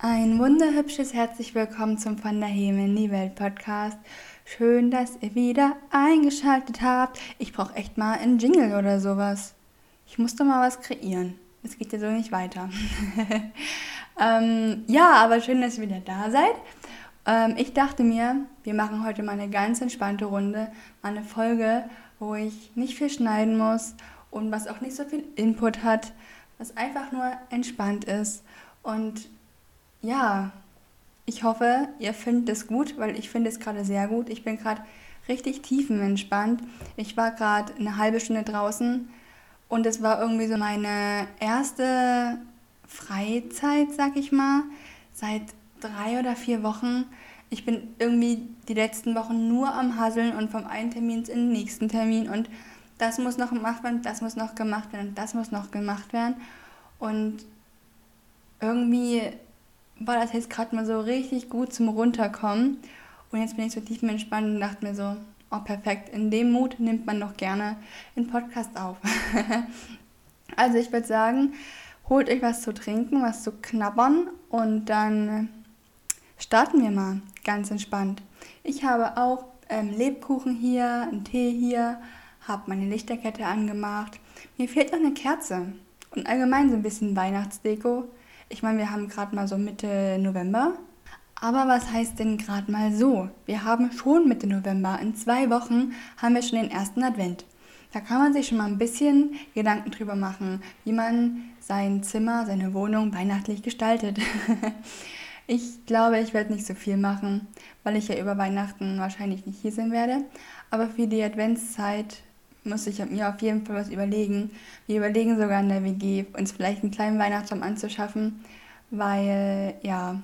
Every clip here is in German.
Ein wunderhübsches herzlich willkommen zum Von der Himmel in die Welt Podcast. Schön, dass ihr wieder eingeschaltet habt. Ich brauche echt mal einen Jingle oder sowas. Ich muss doch mal was kreieren. Es geht ja so nicht weiter. ähm, ja, aber schön, dass ihr wieder da seid. Ähm, ich dachte mir, wir machen heute mal eine ganz entspannte Runde. Mal eine Folge, wo ich nicht viel schneiden muss und was auch nicht so viel Input hat. Was einfach nur entspannt ist. Und ja, ich hoffe, ihr findet es gut, weil ich finde es gerade sehr gut. Ich bin gerade richtig tiefenentspannt. Ich war gerade eine halbe Stunde draußen und es war irgendwie so meine erste Freizeit, sag ich mal, seit drei oder vier Wochen. Ich bin irgendwie die letzten Wochen nur am Hasseln und vom einen Termin in den nächsten Termin und das muss noch gemacht werden, das muss noch gemacht werden, das muss noch gemacht werden. Und irgendwie war das jetzt gerade mal so richtig gut zum Runterkommen. Und jetzt bin ich so tief entspannt und dachte mir so, oh perfekt, in dem Mut nimmt man doch gerne einen Podcast auf. also ich würde sagen, holt euch was zu trinken, was zu knabbern und dann starten wir mal ganz entspannt. Ich habe auch ähm, Lebkuchen hier, einen Tee hier, habe meine Lichterkette angemacht. Mir fehlt noch eine Kerze und allgemein so ein bisschen Weihnachtsdeko. Ich meine, wir haben gerade mal so Mitte November. Aber was heißt denn gerade mal so? Wir haben schon Mitte November. In zwei Wochen haben wir schon den ersten Advent. Da kann man sich schon mal ein bisschen Gedanken drüber machen, wie man sein Zimmer, seine Wohnung weihnachtlich gestaltet. ich glaube, ich werde nicht so viel machen, weil ich ja über Weihnachten wahrscheinlich nicht hier sein werde. Aber für die Adventszeit muss ich mir auf jeden Fall was überlegen. Wir überlegen sogar in der WG, uns vielleicht einen kleinen Weihnachtsbaum anzuschaffen, weil ja,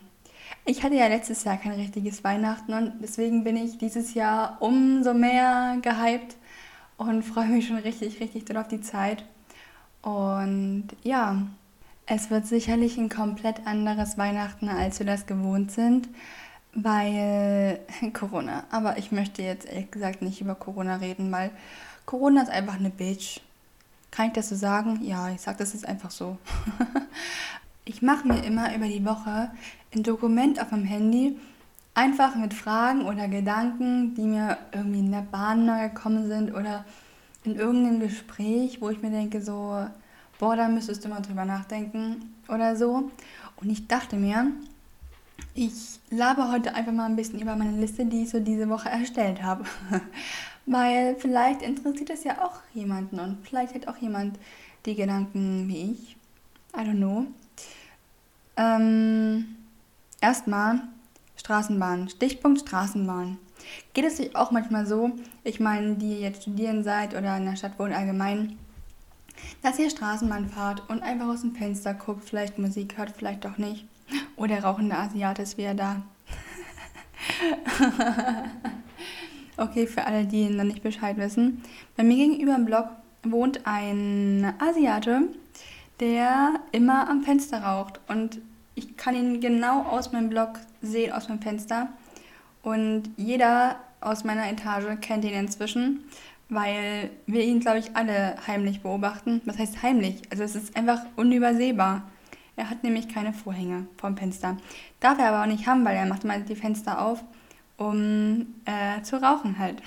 ich hatte ja letztes Jahr kein richtiges Weihnachten und deswegen bin ich dieses Jahr umso mehr gehypt und freue mich schon richtig, richtig doll auf die Zeit. Und ja, es wird sicherlich ein komplett anderes Weihnachten, als wir das gewohnt sind, weil Corona. Aber ich möchte jetzt ehrlich gesagt nicht über Corona reden, weil Corona ist einfach eine Bitch. Kann ich das so sagen? Ja, ich sage das jetzt einfach so. ich mache mir immer über die Woche ein Dokument auf dem Handy, einfach mit Fragen oder Gedanken, die mir irgendwie in der Bahn gekommen sind oder in irgendeinem Gespräch, wo ich mir denke, so, boah, da müsstest du mal drüber nachdenken oder so. Und ich dachte mir, ich labe heute einfach mal ein bisschen über meine Liste, die ich so diese Woche erstellt habe. Weil vielleicht interessiert das ja auch jemanden und vielleicht hat auch jemand die Gedanken wie ich. I don't know. Ähm, erstmal Straßenbahn. Stichpunkt Straßenbahn. Geht es euch auch manchmal so, ich meine, die jetzt studieren seid oder in der Stadt wohnen allgemein, dass ihr Straßenbahn fahrt und einfach aus dem Fenster guckt, vielleicht Musik hört, vielleicht auch nicht. Oder rauchende Asiat ist wieder da. Okay, für alle, die noch nicht Bescheid wissen. Bei mir gegenüber im Blog wohnt ein Asiate, der immer am Fenster raucht. Und ich kann ihn genau aus meinem Blog sehen, aus meinem Fenster. Und jeder aus meiner Etage kennt ihn inzwischen, weil wir ihn, glaube ich, alle heimlich beobachten. Was heißt heimlich? Also es ist einfach unübersehbar. Er hat nämlich keine Vorhänge vom Fenster. Darf er aber auch nicht haben, weil er macht immer die Fenster auf um äh, zu rauchen halt.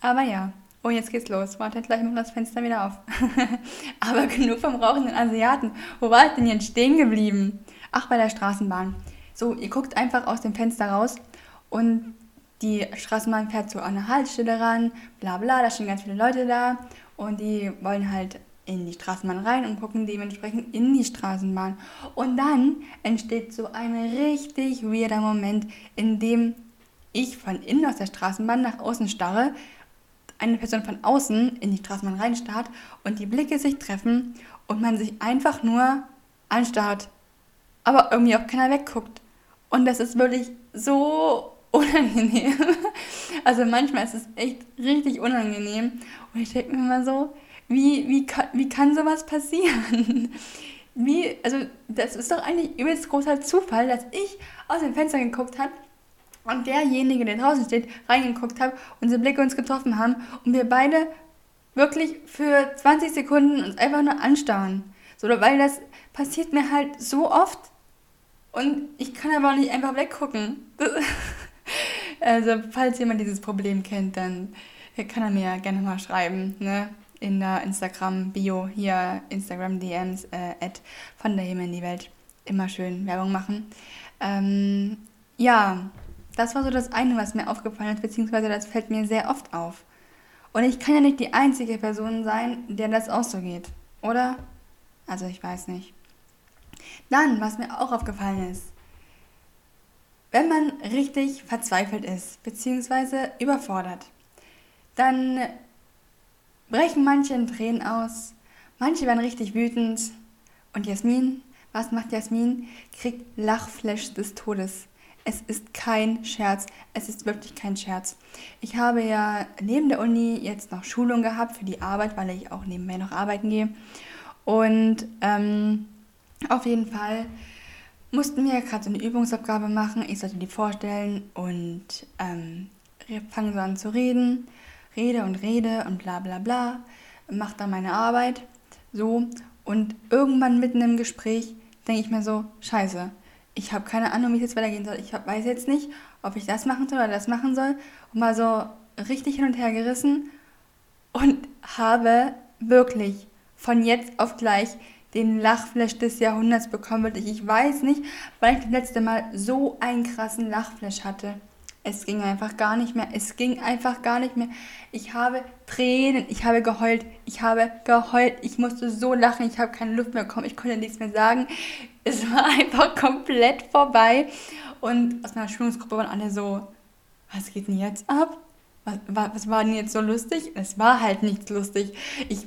Aber ja, oh, jetzt geht's los. Wartet gleich mal das Fenster wieder auf. Aber genug vom rauchenden Asiaten. Wo war ich denn jetzt stehen geblieben? Ach, bei der Straßenbahn. So, ihr guckt einfach aus dem Fenster raus und die Straßenbahn fährt so an eine Haltestelle ran, bla bla, da stehen ganz viele Leute da und die wollen halt in die Straßenbahn rein und gucken dementsprechend in die Straßenbahn. Und dann entsteht so ein richtig weirder Moment, in dem ich von innen aus der Straßenbahn nach außen starre, eine Person von außen in die Straßenbahn reinstarrt und die Blicke sich treffen und man sich einfach nur anstarrt, aber irgendwie auch keiner wegguckt. Und das ist wirklich so unangenehm. Also manchmal ist es echt richtig unangenehm. Und ich denke mir immer so, wie, wie, kann, wie kann sowas passieren? Wie, also das ist doch eigentlich übelst großer Zufall, dass ich aus dem Fenster geguckt habe und derjenige, der draußen steht, reingeguckt hat, unsere Blicke uns getroffen haben und wir beide wirklich für 20 Sekunden uns einfach nur anstarren. So, weil das passiert mir halt so oft Und ich kann aber auch nicht einfach weggucken. also, falls jemand dieses Problem kennt, dann kann er mir gerne mal schreiben, ne? In der Instagram-Bio, hier Instagram-DMs, äh, von der Himmel in die Welt. Immer schön Werbung machen. Ähm, ja, das war so das eine, was mir aufgefallen ist, beziehungsweise das fällt mir sehr oft auf. Und ich kann ja nicht die einzige Person sein, der das auch so geht, oder? Also ich weiß nicht. Dann, was mir auch aufgefallen ist, wenn man richtig verzweifelt ist, beziehungsweise überfordert, dann brechen manche in Tränen aus, manche werden richtig wütend. Und Jasmin, was macht Jasmin? Kriegt Lachflash des Todes. Es ist kein Scherz. Es ist wirklich kein Scherz. Ich habe ja neben der Uni jetzt noch Schulung gehabt für die Arbeit, weil ich auch nebenbei noch arbeiten gehe. Und ähm, auf jeden Fall mussten wir gerade so eine Übungsabgabe machen. Ich sollte die vorstellen und ähm, fange so an zu reden. Rede und rede und bla bla bla. Mache dann meine Arbeit. So. Und irgendwann mitten im Gespräch denke ich mir so, scheiße, ich habe keine Ahnung, wie es jetzt weitergehen soll. Ich hab, weiß jetzt nicht, ob ich das machen soll oder das machen soll. Und mal so richtig hin und her gerissen und habe wirklich von jetzt auf gleich den Lachflash des Jahrhunderts bekommen, wirklich. Ich weiß nicht, weil ich das letzte Mal so einen krassen Lachflash hatte. Es ging einfach gar nicht mehr. Es ging einfach gar nicht mehr. Ich habe Tränen, ich habe geheult, ich habe geheult. Ich musste so lachen, ich habe keine Luft mehr bekommen, ich konnte nichts mehr sagen. Es war einfach komplett vorbei. Und aus meiner Schulungsgruppe waren alle so, was geht denn jetzt ab? Was, was war denn jetzt so lustig? Es war halt nichts lustig. Ich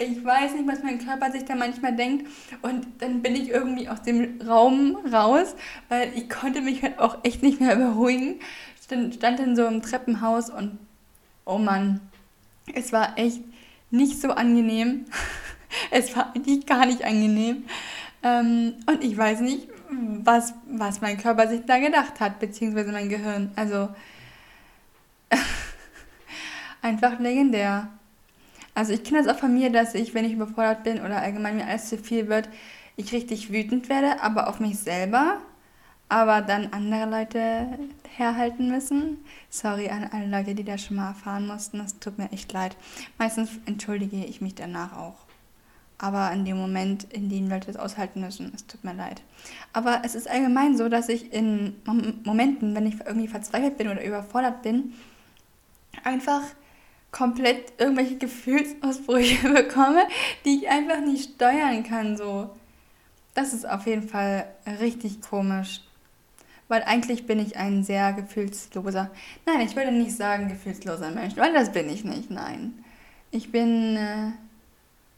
ich weiß nicht, was mein Körper sich da manchmal denkt. Und dann bin ich irgendwie aus dem Raum raus, weil ich konnte mich halt auch echt nicht mehr beruhigen. Stand, stand in so einem Treppenhaus und oh Mann, es war echt nicht so angenehm. es war eigentlich gar nicht angenehm. Ähm, und ich weiß nicht, was, was mein Körper sich da gedacht hat, beziehungsweise mein Gehirn. Also einfach legendär. Also ich kenne das auch von mir, dass ich, wenn ich überfordert bin oder allgemein mir alles zu viel wird, ich richtig wütend werde, aber auf mich selber, aber dann andere Leute herhalten müssen. Sorry an alle Leute, die das schon mal erfahren mussten, das tut mir echt leid. Meistens entschuldige ich mich danach auch. Aber in dem Moment, in dem Leute das aushalten müssen, es tut mir leid. Aber es ist allgemein so, dass ich in Momenten, wenn ich irgendwie verzweifelt bin oder überfordert bin, einfach komplett irgendwelche Gefühlsausbrüche bekomme, die ich einfach nicht steuern kann. So. Das ist auf jeden Fall richtig komisch. Weil eigentlich bin ich ein sehr gefühlsloser. Nein, ich würde nicht sagen gefühlsloser Mensch, weil das bin ich nicht. Nein. Ich bin äh,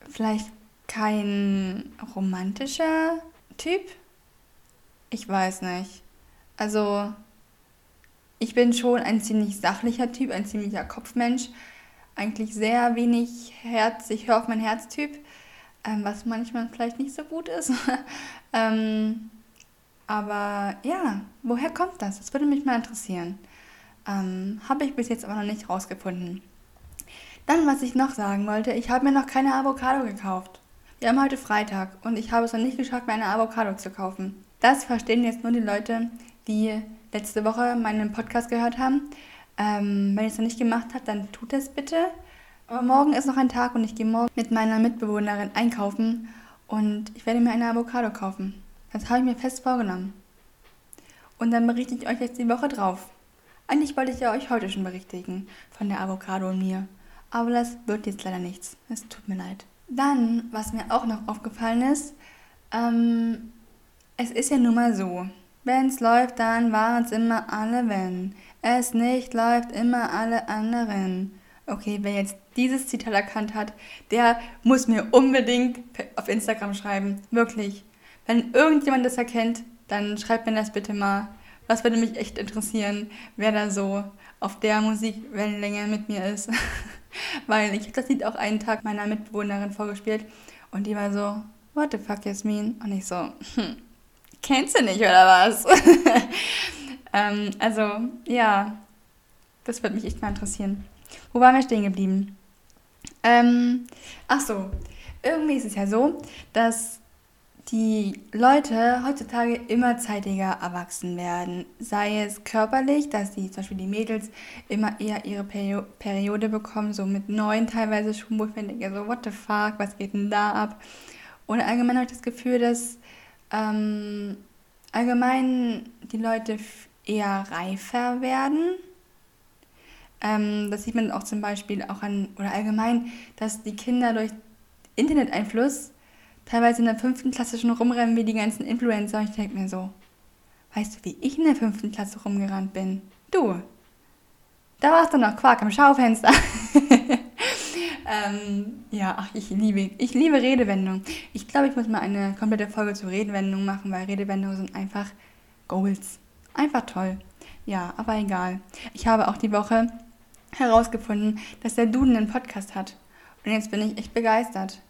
vielleicht kein romantischer Typ. Ich weiß nicht. Also, ich bin schon ein ziemlich sachlicher Typ, ein ziemlicher Kopfmensch eigentlich sehr wenig Herz, ich höre auf mein Herztyp, ähm, was manchmal vielleicht nicht so gut ist. ähm, aber ja, woher kommt das? Das würde mich mal interessieren. Ähm, habe ich bis jetzt aber noch nicht rausgefunden. Dann, was ich noch sagen wollte, ich habe mir noch keine Avocado gekauft. Wir haben heute Freitag und ich habe es noch nicht geschafft, mir eine Avocado zu kaufen. Das verstehen jetzt nur die Leute, die letzte Woche meinen Podcast gehört haben. Ähm, wenn ihr es noch nicht gemacht habt, dann tut es bitte. Aber morgen ist noch ein Tag und ich gehe morgen mit meiner Mitbewohnerin einkaufen und ich werde mir eine Avocado kaufen. Das habe ich mir fest vorgenommen. Und dann berichte ich euch jetzt die Woche drauf. Eigentlich wollte ich ja euch heute schon berichtigen von der Avocado und mir. Aber das wird jetzt leider nichts. Es tut mir leid. Dann, was mir auch noch aufgefallen ist, ähm, es ist ja nun mal so, wenn es läuft, dann waren es immer alle wenn es nicht läuft, immer alle anderen. Okay, wer jetzt dieses Zitat erkannt hat, der muss mir unbedingt auf Instagram schreiben. Wirklich. Wenn irgendjemand das erkennt, dann schreibt mir das bitte mal. Was würde mich echt interessieren, wer da so auf der Musikwellenlänge mit mir ist. Weil ich habe das Lied auch einen Tag meiner Mitbewohnerin vorgespielt und die war so, what the fuck, Jasmin? Und ich so, hm, kennst du nicht oder was? Ähm, also, ja, das würde mich echt mal interessieren. Wo waren wir stehen geblieben? Ähm, ach so, irgendwie ist es ja so, dass die Leute heutzutage immer zeitiger erwachsen werden. Sei es körperlich, dass die, zum Beispiel die Mädels immer eher ihre Perio Periode bekommen, so mit neun teilweise schon, wo ich mir denke, so what the fuck, was geht denn da ab? Und allgemein habe ich das Gefühl, dass ähm, allgemein die Leute eher reifer werden. Ähm, das sieht man auch zum Beispiel auch an, oder allgemein, dass die Kinder durch Interneteinfluss teilweise in der fünften Klasse schon rumrennen wie die ganzen Influencer. Und ich denke mir so, weißt du, wie ich in der fünften Klasse rumgerannt bin? Du, da warst du noch Quark am Schaufenster. ähm, ja, ach, ich liebe, ich liebe Redewendungen. Ich glaube, ich muss mal eine komplette Folge zu Redewendungen machen, weil Redewendungen sind einfach Goals. Einfach toll. Ja, aber egal. Ich habe auch die Woche herausgefunden, dass der Duden einen Podcast hat. Und jetzt bin ich echt begeistert.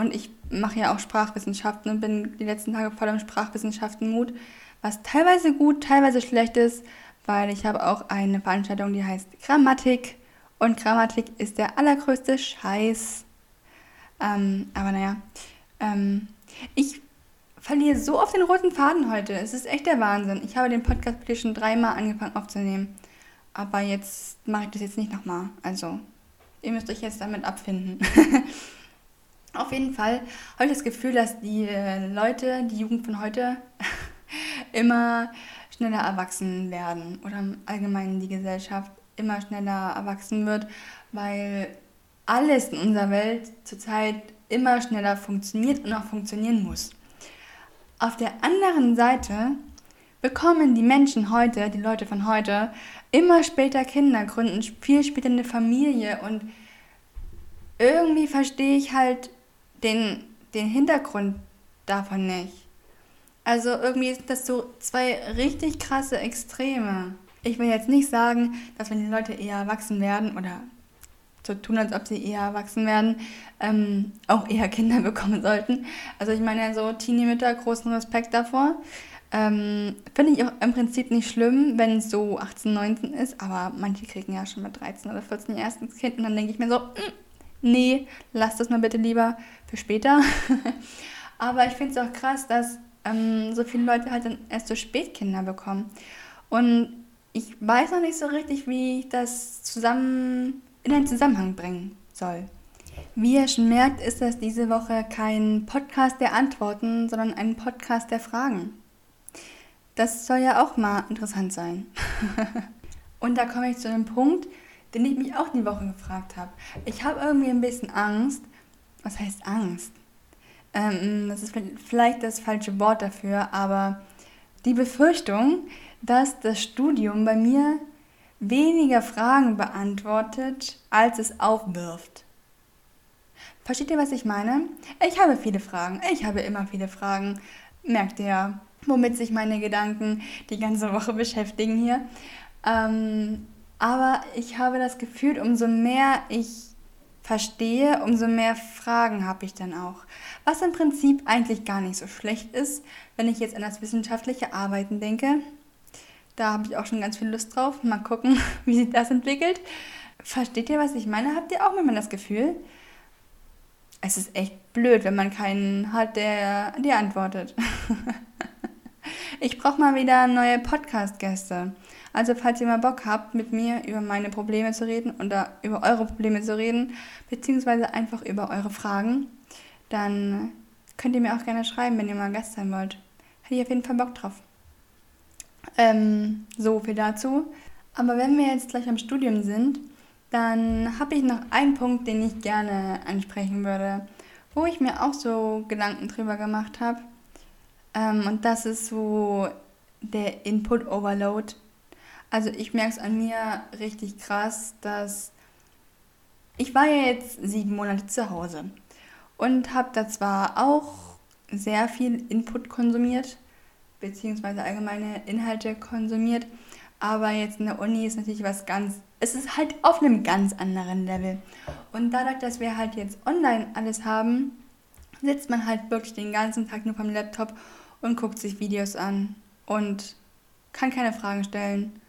Und ich mache ja auch Sprachwissenschaften und bin die letzten Tage voll im Sprachwissenschaften-Mut, was teilweise gut, teilweise schlecht ist, weil ich habe auch eine Veranstaltung, die heißt Grammatik. Und Grammatik ist der allergrößte Scheiß. Ähm, aber naja, ähm, ich verliere so auf den roten Faden heute. Es ist echt der Wahnsinn. Ich habe den Podcast wirklich schon dreimal angefangen aufzunehmen. Aber jetzt mache ich das jetzt nicht nochmal. Also, ihr müsst euch jetzt damit abfinden. Auf jeden Fall habe ich das Gefühl, dass die äh, Leute, die Jugend von heute, immer schneller erwachsen werden oder im Allgemeinen die Gesellschaft immer schneller erwachsen wird, weil alles in unserer Welt zurzeit immer schneller funktioniert und auch funktionieren muss. Auf der anderen Seite bekommen die Menschen heute, die Leute von heute, immer später Kinder, gründen viel später eine Familie und irgendwie verstehe ich halt den, den Hintergrund davon nicht. Also irgendwie sind das so zwei richtig krasse Extreme. Ich will jetzt nicht sagen, dass wenn die Leute eher erwachsen werden oder so tun, als ob sie eher erwachsen werden, ähm, auch eher Kinder bekommen sollten. Also ich meine, so Teenie-Mütter, großen Respekt davor. Ähm, Finde ich auch im Prinzip nicht schlimm, wenn es so 18, 19 ist, aber manche kriegen ja schon mit 13 oder 14 ihr erstes Kind und dann denke ich mir so, mm, nee, lass das mal bitte lieber für später. Aber ich finde es auch krass, dass ähm, so viele Leute halt dann erst so spät Kinder bekommen. Und ich weiß noch nicht so richtig, wie ich das zusammen in einen Zusammenhang bringen soll. Wie ihr schon merkt, ist das diese Woche kein Podcast der Antworten, sondern ein Podcast der Fragen. Das soll ja auch mal interessant sein. Und da komme ich zu einem Punkt, den ich mich auch die Woche gefragt habe. Ich habe irgendwie ein bisschen Angst. Was heißt Angst? Ähm, das ist vielleicht das falsche Wort dafür, aber die Befürchtung, dass das Studium bei mir weniger Fragen beantwortet, als es aufwirft. Versteht ihr, was ich meine? Ich habe viele Fragen. Ich habe immer viele Fragen. Merkt ihr, womit sich meine Gedanken die ganze Woche beschäftigen hier. Ähm, aber ich habe das Gefühl, umso mehr ich verstehe, umso mehr Fragen habe ich dann auch. Was im Prinzip eigentlich gar nicht so schlecht ist, wenn ich jetzt an das wissenschaftliche Arbeiten denke. Da habe ich auch schon ganz viel Lust drauf. Mal gucken, wie sich das entwickelt. Versteht ihr, was ich meine? Habt ihr auch manchmal das Gefühl? Es ist echt blöd, wenn man keinen hat, der dir antwortet. ich brauche mal wieder neue Podcast-Gäste. Also falls ihr mal Bock habt, mit mir über meine Probleme zu reden oder über eure Probleme zu reden, beziehungsweise einfach über eure Fragen, dann könnt ihr mir auch gerne schreiben, wenn ihr mal Gast sein wollt. Hätte ich auf jeden Fall Bock drauf. Ähm, so viel dazu. Aber wenn wir jetzt gleich am Studium sind, dann habe ich noch einen Punkt, den ich gerne ansprechen würde, wo ich mir auch so Gedanken drüber gemacht habe. Ähm, und das ist so der Input Overload also ich merke es an mir richtig krass, dass ich war ja jetzt sieben Monate zu Hause und habe da zwar auch sehr viel Input konsumiert, beziehungsweise allgemeine Inhalte konsumiert, aber jetzt in der Uni ist natürlich was ganz, es ist halt auf einem ganz anderen Level. Und dadurch, dass wir halt jetzt online alles haben, sitzt man halt wirklich den ganzen Tag nur vom Laptop und guckt sich Videos an und kann keine Fragen stellen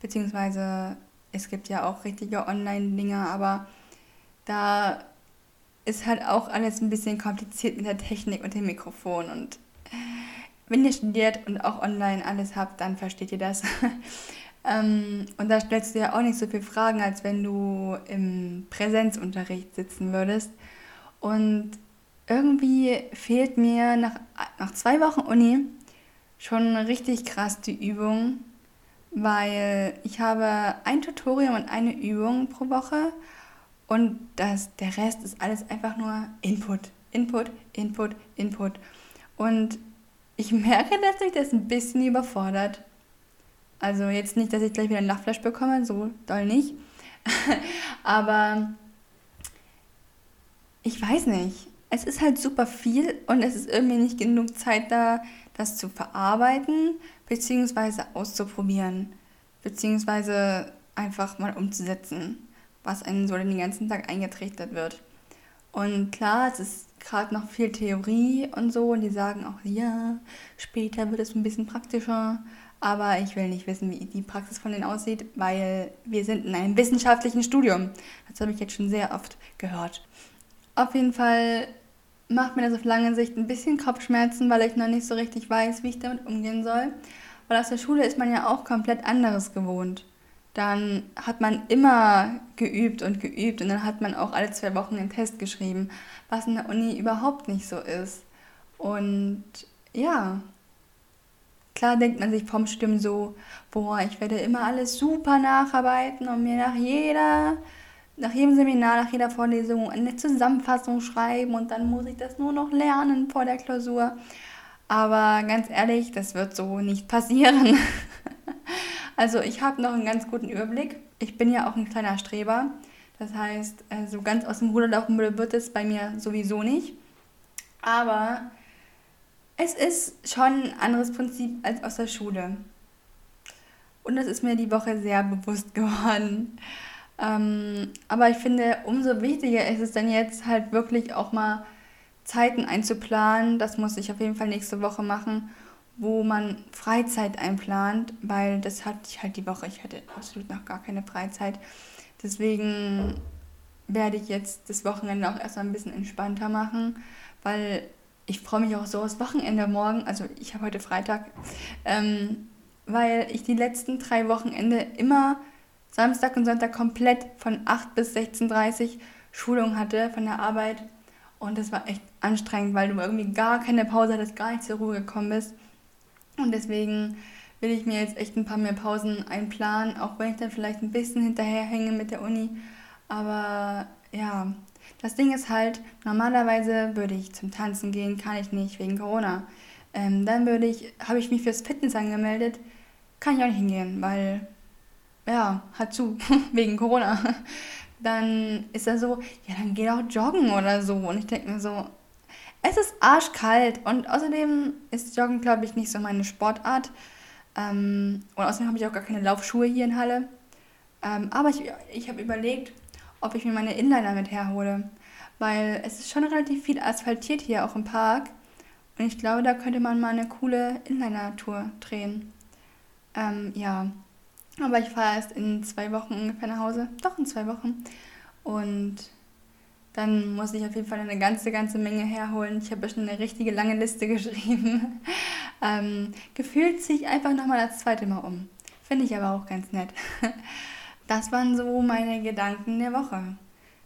Beziehungsweise es gibt ja auch richtige Online-Dinger, aber da ist halt auch alles ein bisschen kompliziert mit der Technik und dem Mikrofon und Wenn ihr studiert und auch online alles habt, dann versteht ihr das. ähm, und da stellst du ja auch nicht so viele Fragen, als wenn du im Präsenzunterricht sitzen würdest. Und irgendwie fehlt mir nach, nach zwei Wochen Uni schon richtig krass die Übung, weil ich habe ein Tutorium und eine Übung pro Woche und das, der Rest ist alles einfach nur Input, Input, Input, Input. Und ich merke, dass mich das ein bisschen überfordert. Also jetzt nicht, dass ich gleich wieder einen Lachflash bekomme, so doll nicht. Aber ich weiß nicht. Es ist halt super viel und es ist irgendwie nicht genug Zeit da, das zu verarbeiten, beziehungsweise auszuprobieren, beziehungsweise einfach mal umzusetzen, was einem so den ganzen Tag eingetrichtert wird. Und klar, es ist gerade noch viel Theorie und so und die sagen auch, ja, später wird es ein bisschen praktischer, aber ich will nicht wissen, wie die Praxis von denen aussieht, weil wir sind in einem wissenschaftlichen Studium. Das habe ich jetzt schon sehr oft gehört. Auf jeden Fall macht mir das auf lange Sicht ein bisschen Kopfschmerzen, weil ich noch nicht so richtig weiß, wie ich damit umgehen soll. Weil aus der Schule ist man ja auch komplett anderes gewohnt. Dann hat man immer geübt und geübt und dann hat man auch alle zwei Wochen einen Test geschrieben, was in der Uni überhaupt nicht so ist. Und ja, klar denkt man sich vom Studium so, boah, ich werde immer alles super nacharbeiten und mir nach jeder nach jedem Seminar, nach jeder Vorlesung eine Zusammenfassung schreiben und dann muss ich das nur noch lernen vor der Klausur. Aber ganz ehrlich, das wird so nicht passieren. also ich habe noch einen ganz guten Überblick. Ich bin ja auch ein kleiner Streber. Das heißt, äh, so ganz aus dem Ruder laufen wird es bei mir sowieso nicht. Aber es ist schon ein anderes Prinzip als aus der Schule. Und das ist mir die Woche sehr bewusst geworden. Ähm, aber ich finde, umso wichtiger ist es dann jetzt halt wirklich auch mal Zeiten einzuplanen. Das muss ich auf jeden Fall nächste Woche machen, wo man Freizeit einplant, weil das hatte ich halt die Woche. Ich hatte absolut noch gar keine Freizeit. Deswegen werde ich jetzt das Wochenende auch erstmal ein bisschen entspannter machen, weil ich freue mich auch so aufs Wochenende morgen. Also ich habe heute Freitag, ähm, weil ich die letzten drei Wochenende immer Samstag und Sonntag komplett von 8 bis 16.30 Uhr Schulung hatte von der Arbeit. Und das war echt anstrengend, weil du irgendwie gar keine Pause hattest, gar nicht zur Ruhe gekommen bist. Und deswegen will ich mir jetzt echt ein paar mehr Pausen einplanen, auch wenn ich dann vielleicht ein bisschen hinterherhänge mit der Uni. Aber ja, das Ding ist halt, normalerweise würde ich zum Tanzen gehen, kann ich nicht wegen Corona. Ähm, dann würde ich, habe ich mich fürs Fitness angemeldet, kann ich auch nicht hingehen, weil ja, hat zu, wegen Corona, dann ist er so, ja, dann geh doch joggen oder so. Und ich denke mir so, es ist arschkalt und außerdem ist Joggen, glaube ich, nicht so meine Sportart. Ähm, und außerdem habe ich auch gar keine Laufschuhe hier in Halle. Ähm, aber ich, ich habe überlegt, ob ich mir meine Inliner mit herhole. Weil es ist schon relativ viel asphaltiert hier auch im Park. Und ich glaube, da könnte man mal eine coole Inliner-Tour drehen. Ähm, ja. Aber ich fahre erst in zwei Wochen ungefähr nach Hause. Doch, in zwei Wochen. Und dann muss ich auf jeden Fall eine ganze, ganze Menge herholen. Ich habe schon eine richtige lange Liste geschrieben. ähm, gefühlt ziehe ich einfach nochmal das zweite Mal um. Finde ich aber auch ganz nett. das waren so meine Gedanken der Woche.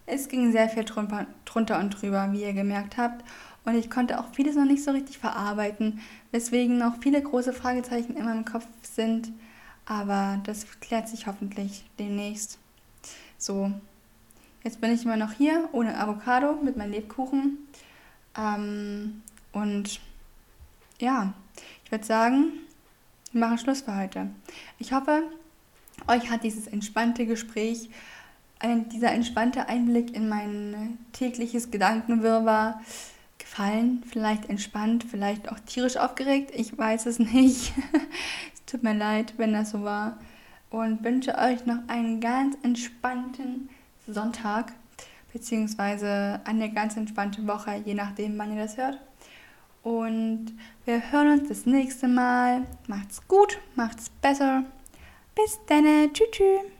Es ging sehr viel drunter und drüber, wie ihr gemerkt habt. Und ich konnte auch vieles noch nicht so richtig verarbeiten, weswegen noch viele große Fragezeichen in meinem Kopf sind. Aber das klärt sich hoffentlich demnächst. So, jetzt bin ich immer noch hier ohne Avocado mit meinem Lebkuchen. Ähm, und ja, ich würde sagen, wir machen Schluss für heute. Ich hoffe, euch hat dieses entspannte Gespräch, ein, dieser entspannte Einblick in mein tägliches Gedankenwirrwarr gefallen. Vielleicht entspannt, vielleicht auch tierisch aufgeregt. Ich weiß es nicht. Tut mir leid, wenn das so war. Und wünsche euch noch einen ganz entspannten Sonntag, beziehungsweise eine ganz entspannte Woche, je nachdem, wann ihr das hört. Und wir hören uns das nächste Mal. Macht's gut, macht's besser. Bis dann. Tschüss. tschüss.